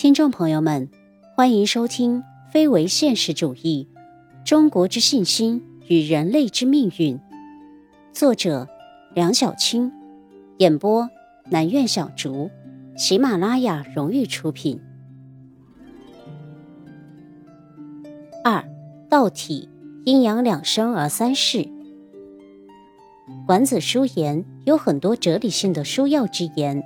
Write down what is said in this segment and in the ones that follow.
听众朋友们，欢迎收听《非为现实主义：中国之信心与人类之命运》，作者梁小青，演播南苑小竹，喜马拉雅荣誉出品。二道体阴阳两生而三世。管子书言有很多哲理性的书要之言，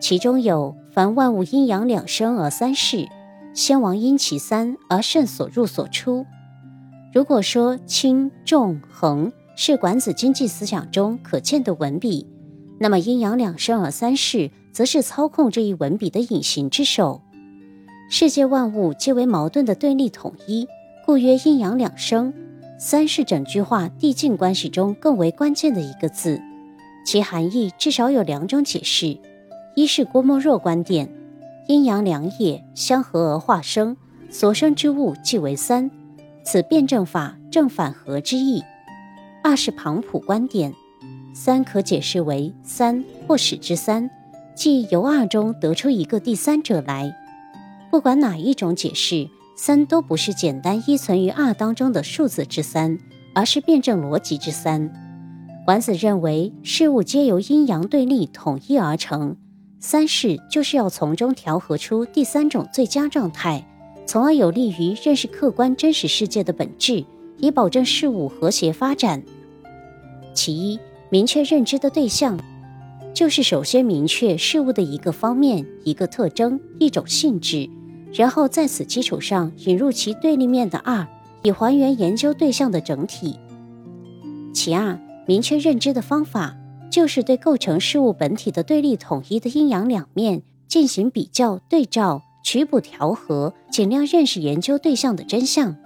其中有。凡万物阴阳两生而三世，先王因其三而圣所入所出。如果说轻重衡是管子经济思想中可见的文笔，那么阴阳两生而三世，则是操控这一文笔的隐形之手。世界万物皆为矛盾的对立统一，故曰阴阳两生。三是整句话递进关系中更为关键的一个字，其含义至少有两种解释。一是郭沫若观点，阴阳两也，相合而化生，所生之物即为三，此辩证法正反合之意。二是庞普观点，三可解释为三或使之三，即由二中得出一个第三者来。不管哪一种解释，三都不是简单依存于二当中的数字之三，而是辩证逻辑之三。管子认为，事物皆由阴阳对立统一而成。三世就是要从中调和出第三种最佳状态，从而有利于认识客观真实世界的本质，以保证事物和谐发展。其一，明确认知的对象，就是首先明确事物的一个方面、一个特征、一种性质，然后在此基础上引入其对立面的二，以还原研究对象的整体。其二，明确认知的方法。就是对构成事物本体的对立统一的阴阳两面进行比较对照、取补调和，尽量认识研究对象的真相。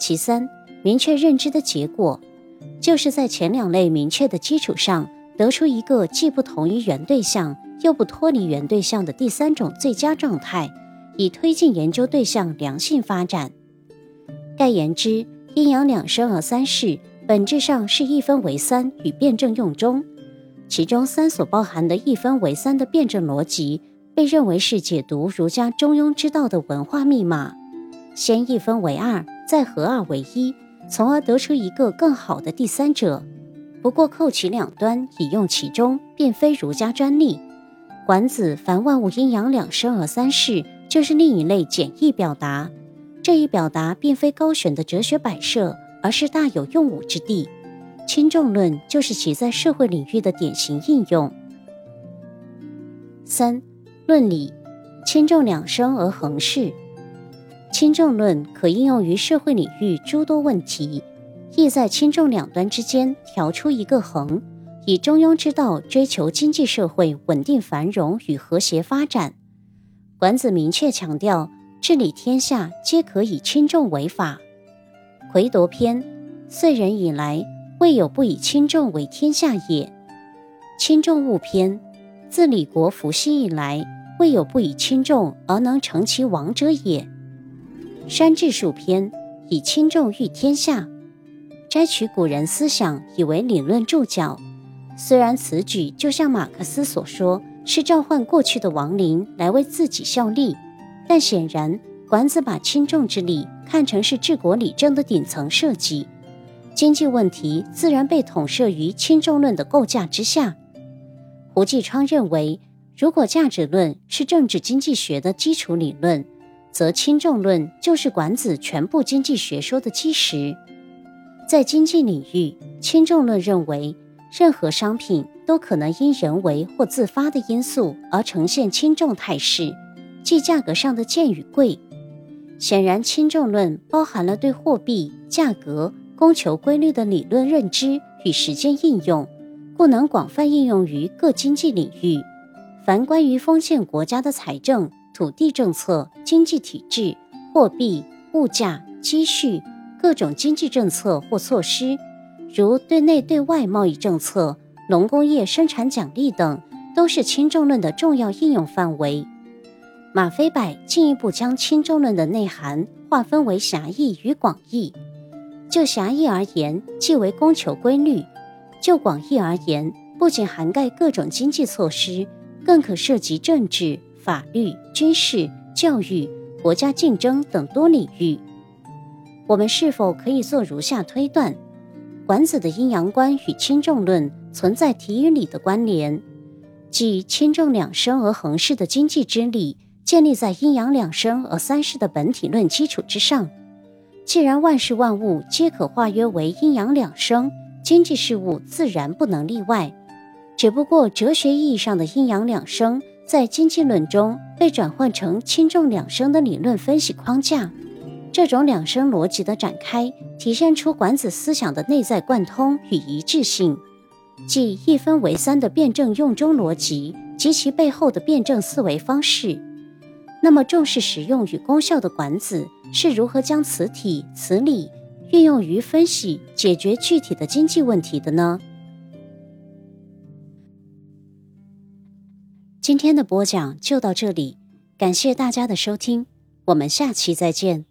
其三，明确认知的结果，就是在前两类明确的基础上，得出一个既不同于原对象，又不脱离原对象的第三种最佳状态，以推进研究对象良性发展。盖言之，阴阳两生而三世。本质上是一分为三与辩证用中，其中三所包含的一分为三的辩证逻辑，被认为是解读儒家中庸之道的文化密码。先一分为二，再合二为一，从而得出一个更好的第三者。不过扣其两端以用其中，并非儒家专利。管子凡万物阴阳两生而三世，就是另一类简易表达。这一表达并非高选的哲学摆设。而是大有用武之地，轻重论就是其在社会领域的典型应用。三论理，轻重两生而衡视，轻重论可应用于社会领域诸多问题，意在轻重两端之间调出一个衡，以中庸之道追求经济社会稳定繁荣与和谐发展。管子明确强调，治理天下皆可以轻重为法。魁夺篇，岁人以来，未有不以轻重为天下也。轻重物篇，自李国伏羲以来，未有不以轻重而能成其王者也。山治术篇，以轻重御天下，摘取古人思想以为理论注脚。虽然此举就像马克思所说，是召唤过去的亡灵来为自己效力，但显然。管子把轻重之理看成是治国理政的顶层设计，经济问题自然被统摄于轻重论的构架之下。胡继昌认为，如果价值论是政治经济学的基础理论，则轻重论就是管子全部经济学说的基石。在经济领域，轻重论认为，任何商品都可能因人为或自发的因素而呈现轻重态势，即价格上的贱与贵。显然，轻重论包含了对货币、价格、供求规律的理论认知与实践应用，故能广泛应用于各经济领域。凡关于封建国家的财政、土地政策、经济体制、货币、物价、积蓄各种经济政策或措施，如对内对外贸易政策、农工业生产奖励等，都是轻重论的重要应用范围。马飞柏进一步将轻重论的内涵划分为狭义与广义。就狭义而言，即为供求规律；就广义而言，不仅涵盖各种经济措施，更可涉及政治、法。律、军事、教育、国家竞争等多领域。我们是否可以做如下推断？管子的阴阳观与轻重论存在体与理的关联，即轻重两生而恒适的经济之理，建立在阴阳两生而三世的本体论基础之上。既然万事万物皆可化约为阴阳两生，经济事物自然不能例外。只不过哲学意义上的阴阳两生，在经济论中被转换成轻重两生的理论分析框架。这种两生逻辑的展开，体现出管子思想的内在贯通与一致性，即一分为三的辩证用中逻辑及其背后的辩证思维方式。那么，重视实用与功效的管子是如何将磁体磁理运用于分析解决具体的经济问题的呢？今天的播讲就到这里，感谢大家的收听，我们下期再见。